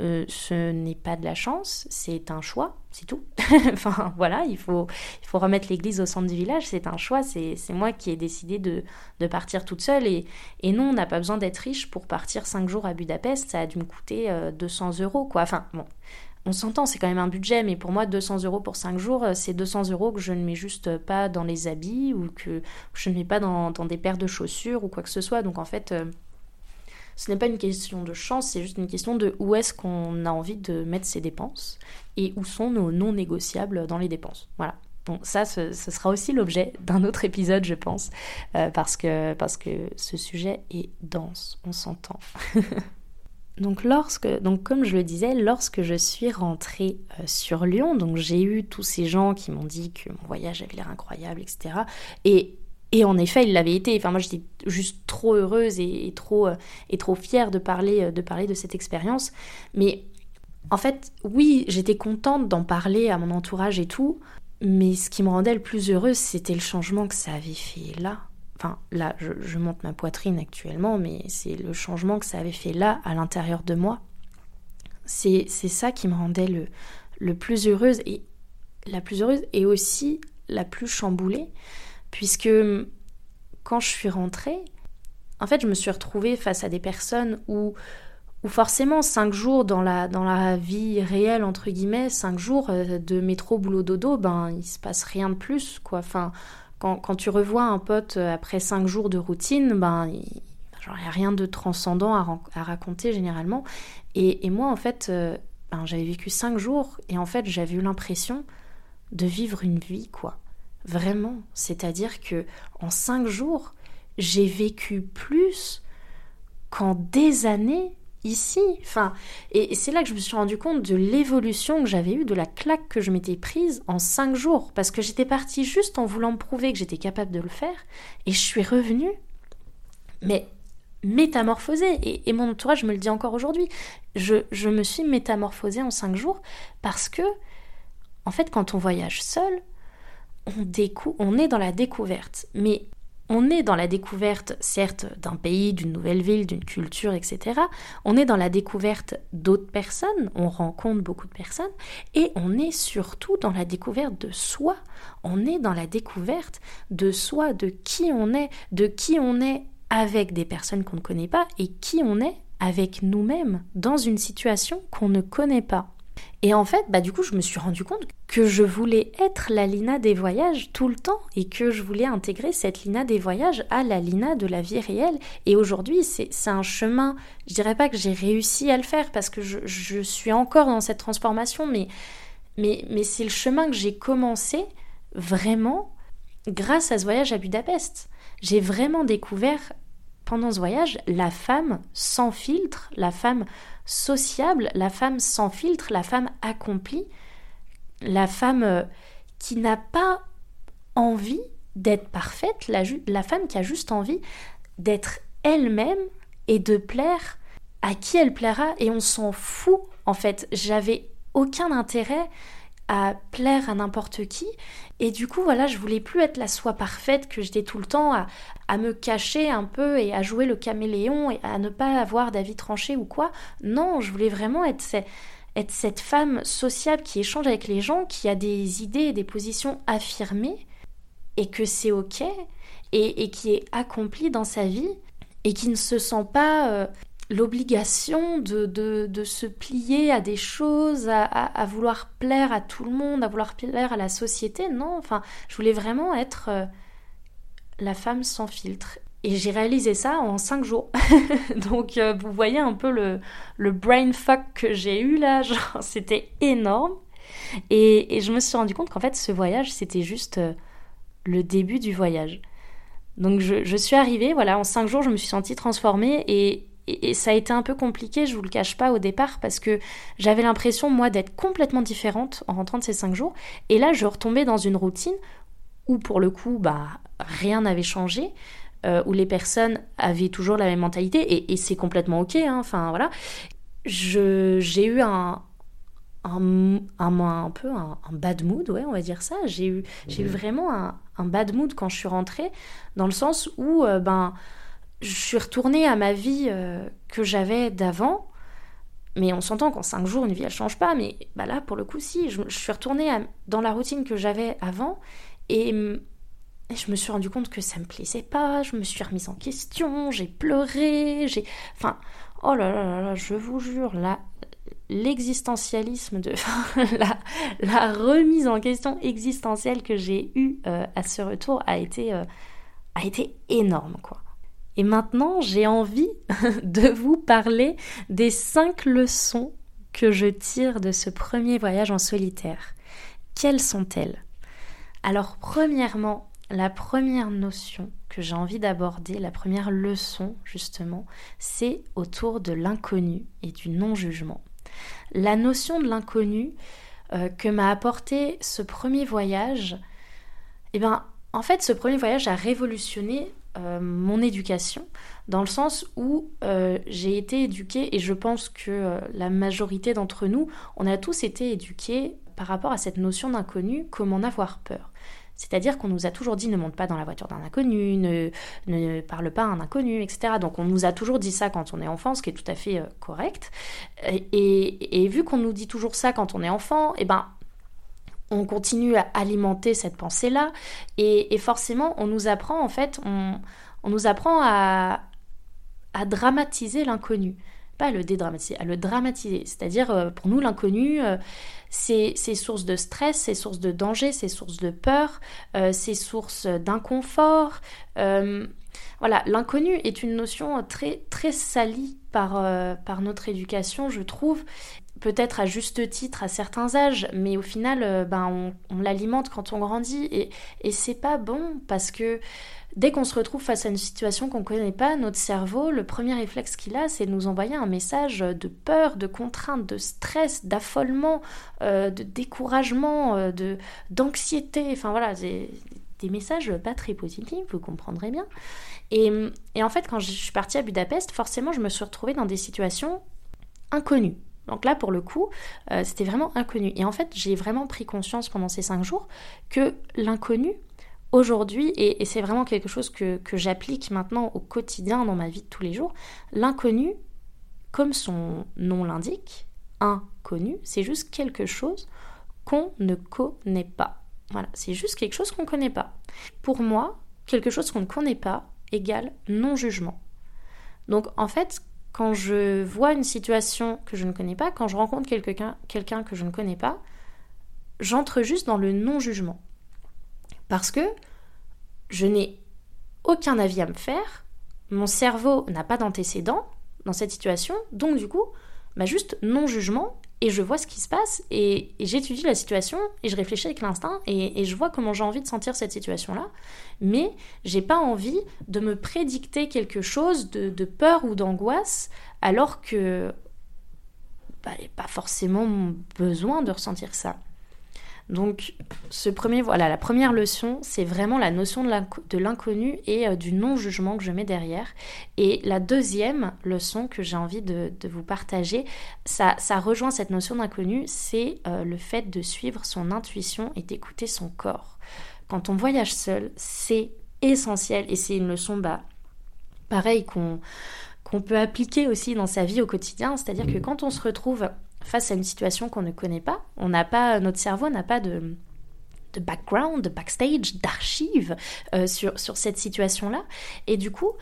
euh, ce n'est pas de la chance, c'est un choix, c'est tout. enfin voilà, il faut, il faut remettre l'église au centre du village, c'est un choix, c'est moi qui ai décidé de, de partir toute seule. Et, et non, on n'a pas besoin d'être riche pour partir 5 jours à Budapest, ça a dû me coûter 200 euh, euros, quoi. Enfin bon, on s'entend, c'est quand même un budget, mais pour moi, 200 euros pour 5 jours, euh, c'est 200 euros que je ne mets juste pas dans les habits ou que je ne mets pas dans, dans des paires de chaussures ou quoi que ce soit. Donc en fait ce n'est pas une question de chance, c'est juste une question de où est-ce qu'on a envie de mettre ses dépenses et où sont nos non négociables dans les dépenses. Voilà. Bon, ça, ce, sera aussi l'objet d'un autre épisode, je pense, euh, parce, que, parce que ce sujet est dense, on s'entend. donc, lorsque, donc, comme je le disais, lorsque je suis rentrée euh, sur Lyon, donc j'ai eu tous ces gens qui m'ont dit que mon voyage avait l'air incroyable, etc. Et et en effet, il l'avait été. Enfin, moi, j'étais juste trop heureuse et, trop, euh, et trop fière de parler, euh, de parler de cette expérience. Mais en fait, oui, j'étais contente d'en parler à mon entourage et tout. Mais ce qui me rendait le plus heureuse, c'était le changement que ça avait fait là. Enfin, là, je, monte ma poitrine actuellement, mais c'est le changement que ça avait fait là, à l'intérieur de moi. C'est ça qui me rendait le, le plus heureuse et la plus heureuse et aussi la plus chamboulée puisque quand je suis rentrée, en fait, je me suis retrouvée face à des personnes où, où forcément, cinq jours dans la, dans la vie réelle, entre guillemets, cinq jours euh, de métro, boulot, dodo, ben, il se passe rien de plus, quoi. Enfin, quand, tu revois un pote euh, après cinq jours de routine, ben, il n'y a rien de transcendant à, raconter généralement. Et, et, moi, en fait, euh, ben, j'avais vécu cinq jours et en fait, j'avais eu l'impression de vivre une vie, quoi. Vraiment. C'est-à-dire que en cinq jours, j'ai vécu plus qu'en des années ici. Enfin, et c'est là que je me suis rendu compte de l'évolution que j'avais eue, de la claque que je m'étais prise en cinq jours, parce que j'étais partie juste en voulant prouver que j'étais capable de le faire, et je suis revenue, mais métamorphosée. Et, mon entourage me le dit encore aujourd'hui. Je, je, me suis métamorphosée en cinq jours parce que, en fait, quand on voyage seul, on, on est dans la découverte. Mais on est dans la découverte, certes, d'un pays, d'une nouvelle ville, d'une culture, etc. On est dans la découverte d'autres personnes, on rencontre beaucoup de personnes, et on est surtout dans la découverte de soi. On est dans la découverte de soi, de qui on est, de qui on est avec des personnes qu'on ne connaît pas, et qui on est avec nous-mêmes dans une situation qu'on ne connaît pas. Et en fait, bah du coup, je me suis rendu compte que je voulais être la Lina des voyages tout le temps et que je voulais intégrer cette Lina des voyages à la Lina de la vie réelle. Et aujourd'hui, c'est un chemin, je dirais pas que j'ai réussi à le faire parce que je, je, suis encore dans cette transformation, mais, mais, mais c'est le chemin que j'ai commencé vraiment grâce à ce voyage à Budapest. J'ai vraiment découvert pendant ce voyage la femme sans filtre, la femme sociable, la femme sans filtre, la femme accomplie, la femme euh, qui n'a pas envie d'être parfaite, la, la, femme qui a juste envie d'être elle-même et de plaire à qui elle plaira et on s'en fout en fait. J'avais aucun intérêt à plaire à n'importe qui. Et du coup, voilà, je voulais plus être la soie parfaite que j'étais tout le temps à, à, me cacher un peu et à jouer le caméléon et à ne pas avoir d'avis tranché ou quoi. Non, je voulais vraiment être, être cette femme sociable qui échange avec les gens, qui a des idées et des positions affirmées et que c'est ok et, et, qui est accomplie dans sa vie et qui ne se sent pas euh, l'obligation de, de, se plier à des choses, à, vouloir plaire à tout le monde, à vouloir plaire à la société. Non, enfin, je voulais vraiment être euh, la femme sans filtre. Et j'ai réalisé ça en cinq jours. Donc euh, vous voyez un peu le, le brain fuck que j'ai eu là, genre c'était énorme. Et, je me suis rendu compte qu'en fait ce voyage c'était juste euh, le début du voyage. Donc je, je, suis arrivée, voilà, en cinq jours je me suis sentie transformée et, et, ça a été un peu compliqué, je vous le cache pas au départ, parce que j'avais l'impression, moi, d'être complètement différente en rentrant de ces cinq jours. Et là, je retombais dans une routine où, pour le coup, bah, rien n'avait changé, euh, où les personnes avaient toujours la même mentalité, et, c'est complètement ok, hein, enfin voilà. J'ai eu un, un, un, peu un, bad mood, ouais, on va dire ça. J'ai eu, eu vraiment un, bad mood quand je suis rentrée, dans le sens où, euh, ben, je suis retournée à ma vie euh, que j'avais d'avant. Mais on s'entend qu'en cinq jours, une vie, elle change pas. Mais bah là, pour le coup, si. Je, suis retournée dans la routine que j'avais avant. Et, je me suis rendu compte que ça me plaisait pas. Je me suis remise en question. J'ai pleuré. J'ai. Enfin, oh là là là là, je vous jure, là. L'existentialisme de. la, la, remise en question existentielle que j'ai eue euh, à ce retour a été, euh, a été énorme, quoi. Et maintenant, j'ai envie de vous parler des cinq leçons que je tire de ce premier voyage en solitaire. Quelles sont-elles? Alors, premièrement, la première notion que j'ai envie d'aborder, la première leçon justement, c'est autour de l'inconnu et du non-jugement. La notion de l'inconnu euh, que m'a apporté ce premier voyage, eh bien, en fait, ce premier voyage a révolutionné euh, mon éducation, dans le sens où euh, j'ai été éduquée, et je pense que euh, la majorité d'entre nous, on a tous été éduqués par rapport à cette notion d'inconnu, comment en avoir peur. C'est-à-dire qu'on nous a toujours dit ne monte pas dans la voiture d'un inconnu, ne, ne, parle pas à un inconnu, etc. Donc on nous a toujours dit ça quand on est enfant, ce qui est tout à fait correct. Et, et, vu qu'on nous dit toujours ça quand on est enfant, eh ben on continue à alimenter cette pensée-là, et, forcément, on nous apprend, en fait, on, nous apprend à, dramatiser l'inconnu. Pas le dédramatiser, à le dramatiser. C'est-à-dire, euh, pour nous, l'inconnu, euh, c'est source de stress, c'est source de danger, c'est source de peur, euh, c'est source d'inconfort. voilà, l'inconnu est une notion très, très salie par notre éducation, je trouve peut-être à juste titre à certains âges, mais au final, euh, ben, on, l'alimente quand on grandit et, et c'est pas bon parce que dès qu'on se retrouve face à une situation qu'on ne connaît pas, notre cerveau, le premier réflexe qu'il a, c'est de nous envoyer un message de peur, de contrainte, de stress, d'affolement, euh, de découragement, euh, de d'anxiété. Enfin voilà, des, des messages pas très positifs, vous comprendrez bien. Et, et en fait, quand je suis partie à Budapest, forcément, je me suis retrouvée dans des situations inconnues. Donc là, pour le coup, euh, c'était vraiment inconnu. Et en fait, j'ai vraiment pris conscience pendant ces cinq jours que l'inconnu, aujourd'hui, et, c'est vraiment quelque chose que, que j'applique maintenant au quotidien dans ma vie de tous les jours, l'inconnu, comme son nom l'indique, inconnu, c'est juste quelque chose qu'on ne connaît pas. Voilà, c'est juste quelque chose qu'on ne connaît pas. Pour moi, quelque chose qu'on ne connaît pas égale non-jugement. Donc en fait, quand je vois une situation que je ne connais pas, quand je rencontre quelqu'un que je ne connais pas, j'entre juste dans le non-jugement. Parce que je n'ai aucun avis à me faire, mon cerveau n'a pas d'antécédent dans cette situation, donc du coup, bah juste non-jugement, et je vois ce qui se passe et, j'étudie la situation et je réfléchis avec l'instinct et, je vois comment j'ai envie de sentir cette situation-là. Mais j'ai pas envie de me prédicter quelque chose de, peur ou d'angoisse alors que bah, pas forcément besoin de ressentir ça. Donc, ce premier, voilà, la première leçon, c'est vraiment la notion de l'inconnu et euh, du non-jugement que je mets derrière. Et la deuxième leçon que j'ai envie de, vous partager, ça, ça, rejoint cette notion d'inconnu, c'est euh, le fait de suivre son intuition et d'écouter son corps. Quand on voyage seul, c'est essentiel et c'est une leçon, bah, pareil, qu'on qu'on peut appliquer aussi dans sa vie au quotidien, c'est-à-dire que quand on se retrouve face à une situation qu'on ne connaît pas. On n'a pas, notre cerveau n'a pas de, de background, de backstage, d'archives euh, sur, sur cette situation-là. Et du coup,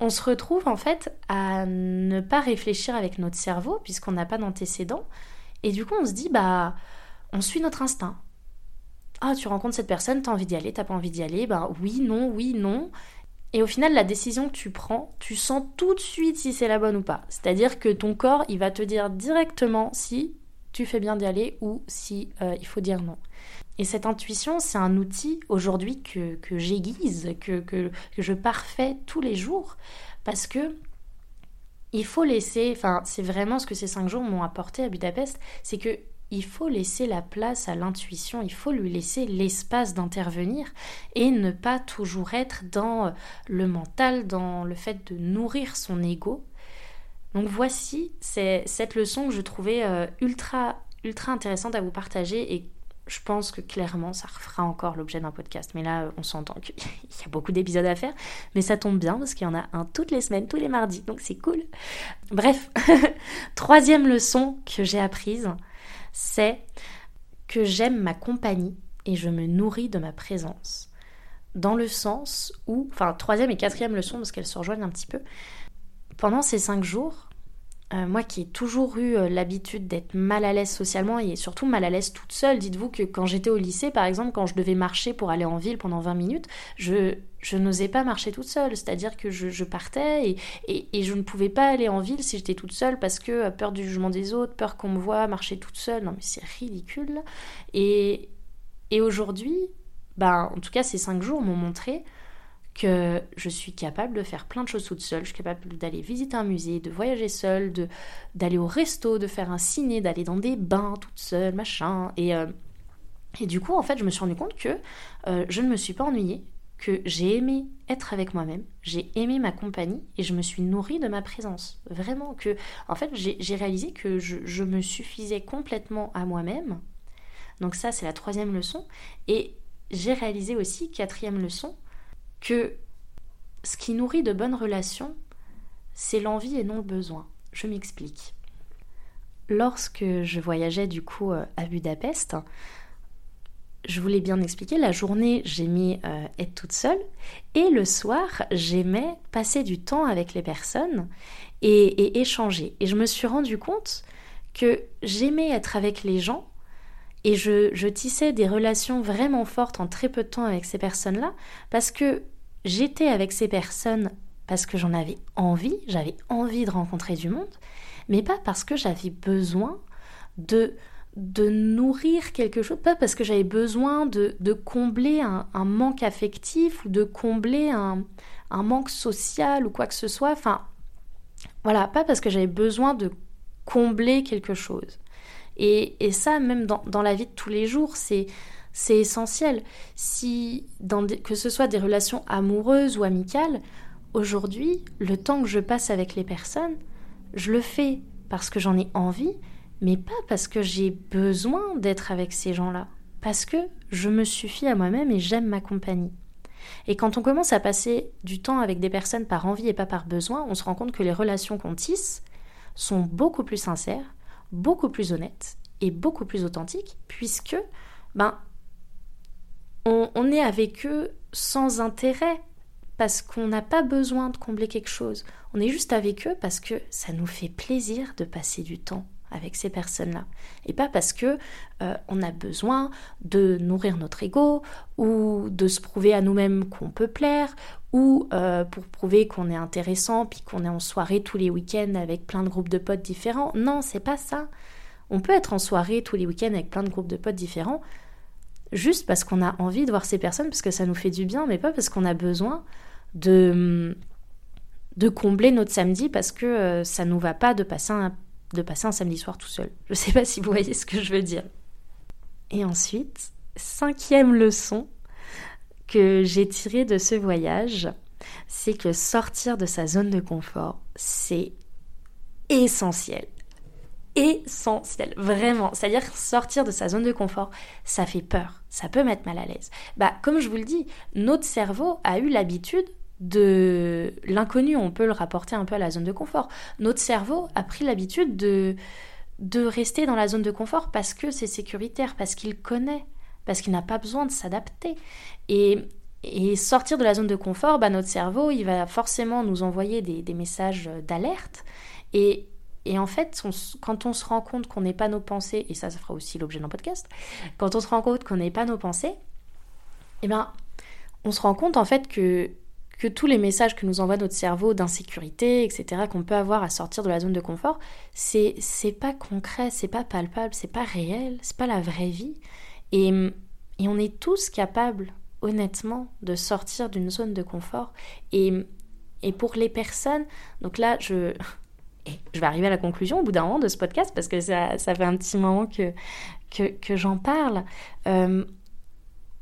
on se retrouve en fait à ne pas réfléchir avec notre cerveau puisqu'on n'a pas d'antécédent. Et du coup, on se dit, bah, on suit notre instinct. Ah, tu rencontres cette personne, t'as envie d'y aller, t'as pas envie d'y aller, bah oui, non, oui, non. Et au final, la décision que tu prends, tu sens tout de suite si c'est la bonne ou pas. C'est-à-dire que ton corps, il va te dire directement si tu fais bien d'y aller ou si euh, il faut dire non. Et cette intuition, c'est un outil aujourd'hui que, que j'aiguise, que, que, que, je parfais tous les jours, parce que il faut laisser, enfin c'est vraiment ce que ces cinq jours m'ont apporté à Budapest, c'est que il faut laisser la place à l'intuition, il faut lui laisser l'espace d'intervenir et ne pas toujours être dans le mental, dans le fait de nourrir son ego. Donc voici cette leçon que je trouvais euh, ultra ultra intéressante à vous partager et je pense que clairement ça refera encore l'objet d'un podcast. Mais là, on s'entend qu'il y a beaucoup d'épisodes à faire. Mais ça tombe bien parce qu'il y en a un toutes les semaines, tous les mardis. Donc c'est cool. Bref, troisième leçon que j'ai apprise, c'est que j'aime ma compagnie et je me nourris de ma présence. Dans le sens où, enfin, troisième et quatrième leçon, parce qu'elles se rejoignent un petit peu, pendant ces cinq jours, euh, moi qui ai toujours eu euh, l'habitude d'être mal à l'aise socialement et surtout mal à l'aise toute seule, dites-vous que quand j'étais au lycée, par exemple, quand je devais marcher pour aller en ville pendant 20 minutes, je, je n'osais pas marcher toute seule. C'est-à-dire que je, partais et, et, je ne pouvais pas aller en ville si j'étais toute seule parce que euh, peur du jugement des autres, peur qu'on me voit marcher toute seule. Non mais c'est ridicule. Et, et aujourd'hui, ben, en tout cas ces cinq jours m'ont montré que je suis capable de faire plein de choses toute seule. Je suis capable d'aller visiter un musée, de voyager seule, de d'aller au resto, de faire un ciné, d'aller dans des bains toute seule, machin. Et, euh, et du coup, en fait, je me suis rendu compte que euh, je ne me suis pas ennuyée, que j'ai aimé être avec moi-même, j'ai aimé ma compagnie et je me suis nourrie de ma présence. Vraiment que, en fait, j'ai réalisé que je, je me suffisais complètement à moi-même. Donc ça, c'est la troisième leçon. Et j'ai réalisé aussi, quatrième leçon, que ce qui nourrit de bonnes relations, c'est l'envie et non le besoin. Je m'explique. Lorsque je voyageais du coup euh, à Budapest, je voulais bien expliquer, la journée j'aimais euh, être toute seule et le soir j'aimais passer du temps avec les personnes et, échanger. Et je me suis rendu compte que j'aimais être avec les gens et je, je, tissais des relations vraiment fortes en très peu de temps avec ces personnes-là parce que j'étais avec ces personnes parce que j'en avais envie, j'avais envie de rencontrer du monde, mais pas parce que j'avais besoin de, de nourrir quelque chose, pas parce que j'avais besoin de, de combler un, manque affectif ou de combler un, un, manque social ou quoi que ce soit. Enfin, voilà, pas parce que j'avais besoin de combler quelque chose. Et, et ça, même dans, dans, la vie de tous les jours, c'est c'est essentiel. Si, dans que ce soit des relations amoureuses ou amicales, aujourd'hui, le temps que je passe avec les personnes, je le fais parce que j'en ai envie, mais pas parce que j'ai besoin d'être avec ces gens-là. Parce que je me suffis à moi-même et j'aime ma compagnie. Et quand on commence à passer du temps avec des personnes par envie et pas par besoin, on se rend compte que les relations qu'on tisse sont beaucoup plus sincères, beaucoup plus honnêtes et beaucoup plus authentiques, puisque ben, on, est avec eux sans intérêt, parce qu'on n'a pas besoin de combler quelque chose. On est juste avec eux parce que ça nous fait plaisir de passer du temps avec ces personnes-là. Et pas parce que euh, on a besoin de nourrir notre ego ou de se prouver à nous-mêmes qu'on peut plaire ou euh, pour prouver qu'on est intéressant puis qu'on est en soirée tous les week-ends avec plein de groupes de potes différents. Non, c'est pas ça. On peut être en soirée tous les week-ends avec plein de groupes de potes différents juste parce qu'on a envie de voir ces personnes parce que ça nous fait du bien, mais pas parce qu'on a besoin de combler notre samedi parce que euh, ça nous va pas de passer un de passer un samedi soir tout seul. Je sais pas si vous voyez ce que je veux dire. Et ensuite, cinquième leçon que j'ai tirée de ce voyage, c'est que sortir de sa zone de confort, c'est essentiel. Essentiel, vraiment. C'est-à-dire sortir de sa zone de confort, ça fait peur, ça peut mettre mal à l'aise. Bah, comme je vous le dis, notre cerveau a eu l'habitude de l'inconnu, on peut le rapporter un peu à la zone de confort. Notre cerveau a pris l'habitude de, de rester dans la zone de confort parce que c'est sécuritaire, parce qu'il connaît, parce qu'il n'a pas besoin de s'adapter. Et, et, sortir de la zone de confort, bah, notre cerveau, il va forcément nous envoyer des, des messages d'alerte. Et, et, en fait, quand on se rend compte qu'on n'est pas nos pensées, et ça, ça fera aussi l'objet d'un podcast, quand on se rend compte qu'on n'est pas nos pensées, eh ben, on se rend compte en fait que que tous les messages que nous envoie notre cerveau d'insécurité, etc., qu'on peut avoir à sortir de la zone de confort, c'est pas concret, c'est pas palpable, c'est pas réel, c'est pas la vraie vie. Et, et on est tous capables, honnêtement, de sortir d'une zone de confort. Et, et pour les personnes, donc là, je, je vais arriver à la conclusion au bout d'un moment de ce podcast parce que ça, ça fait un petit moment que, que, j'en parle. Euh,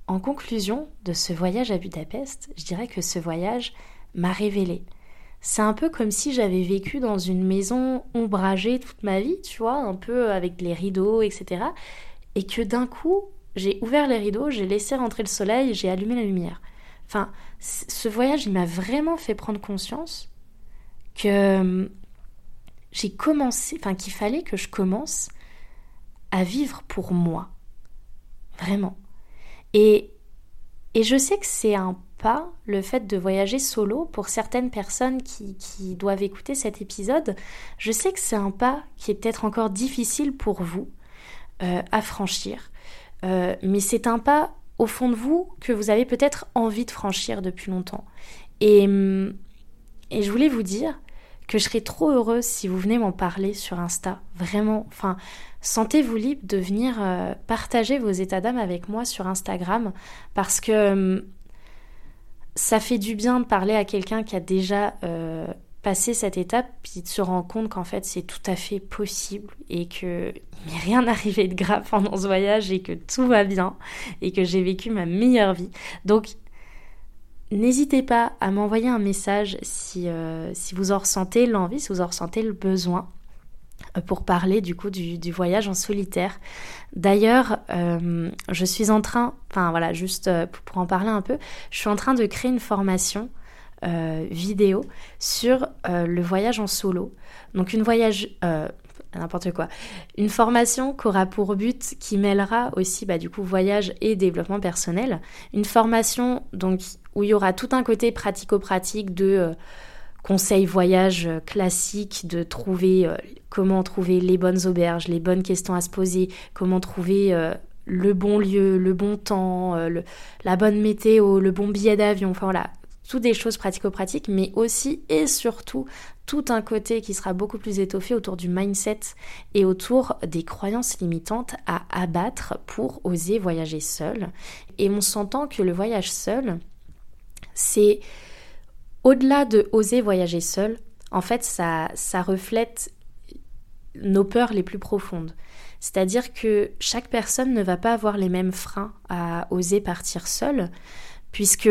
en conclusion de ce voyage à Budapest, je dirais que ce voyage m'a révélé. C'est un peu comme si j'avais vécu dans une maison ombragée toute ma vie, tu vois, un peu avec les rideaux, etc. Et que d'un coup, j'ai ouvert les rideaux, j'ai laissé rentrer le soleil, j'ai allumé la lumière. Enfin, ce voyage, il m'a vraiment fait prendre conscience que j'ai commencé, enfin qu'il fallait que je commence à vivre pour moi. Vraiment. Et, et je sais que c'est un pas, le fait de voyager solo, pour certaines personnes qui, qui doivent écouter cet épisode, je sais que c'est un pas qui est peut-être encore difficile pour vous euh, à franchir. Euh, mais c'est un pas au fond de vous que vous avez peut-être envie de franchir depuis longtemps. Et, et je voulais vous dire que je serais trop heureuse si vous venez m'en parler sur Insta. Vraiment, enfin, sentez-vous libre de venir euh, partager vos états d'âme avec moi sur Instagram parce que hum, ça fait du bien de parler à quelqu'un qui a déjà euh, passé cette étape puis de se rendre compte qu'en fait c'est tout à fait possible et que il rien arrivé de grave pendant ce voyage et que tout va bien et que j'ai vécu ma meilleure vie. Donc N'hésitez pas à m'envoyer un message si, euh, si vous en ressentez l'envie, si vous en ressentez le besoin euh, pour parler du coup du, voyage en solitaire. D'ailleurs, euh, je suis en train, enfin voilà, juste pour en parler un peu, je suis en train de créer une formation vidéo sur le voyage en solo. Donc une voyage, n'importe quoi, une formation qui aura pour but, qui mêlera aussi bah, du coup voyage et développement personnel. Une formation donc où il y aura tout un côté pratico-pratique de euh, conseils voyage euh, classiques, de trouver euh, comment trouver les bonnes auberges, les bonnes questions à se poser, comment trouver le bon lieu, le bon temps, la bonne météo, le bon billet d'avion, enfin voilà, toutes des choses pratico-pratiques, mais aussi et surtout tout un côté qui sera beaucoup plus étoffé autour du mindset et autour des croyances limitantes à abattre pour oser voyager seul. Et on s'entend que le voyage seul, c'est au-delà de oser voyager seul, en fait, ça, ça reflète nos peurs les plus profondes. C'est-à-dire que chaque personne ne va pas avoir les mêmes freins à oser partir seule, puisque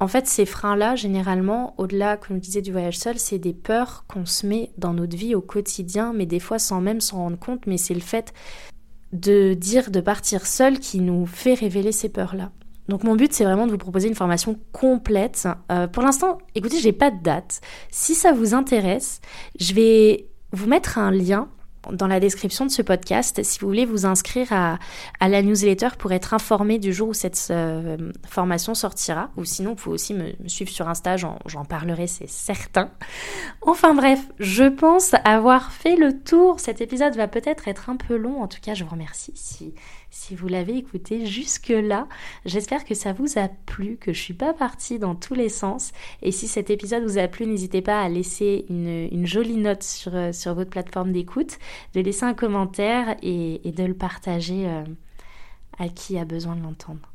en fait, ces freins-là, généralement, au-delà, comme je disais, du voyage seul, c'est des peurs qu'on se met dans notre vie au quotidien, mais des fois sans même s'en rendre compte, mais c'est le fait de dire de partir seul qui nous fait révéler ces peurs-là. Donc mon but c'est vraiment de vous proposer une formation complète. Euh, pour l'instant, écoutez, j'ai pas de date. Si ça vous intéresse, je vais vous mettre un lien dans la description de ce podcast si vous voulez vous inscrire à, la newsletter pour être informé du jour où cette euh, formation sortira. Ou sinon, vous pouvez aussi me, suivre sur Insta, j'en parlerai, c'est certain. Enfin bref, je pense avoir fait le tour. Cet épisode va peut-être être un peu long. En tout cas, je vous remercie si vous l'avez écouté jusque-là. J'espère que ça vous a plu, que je suis pas partie dans tous les sens. Et si cet épisode vous a plu, n'hésitez pas à laisser une, jolie note sur, euh, sur votre plateforme d'écoute, de laisser un commentaire et, de le partager euh, à qui a besoin de l'entendre.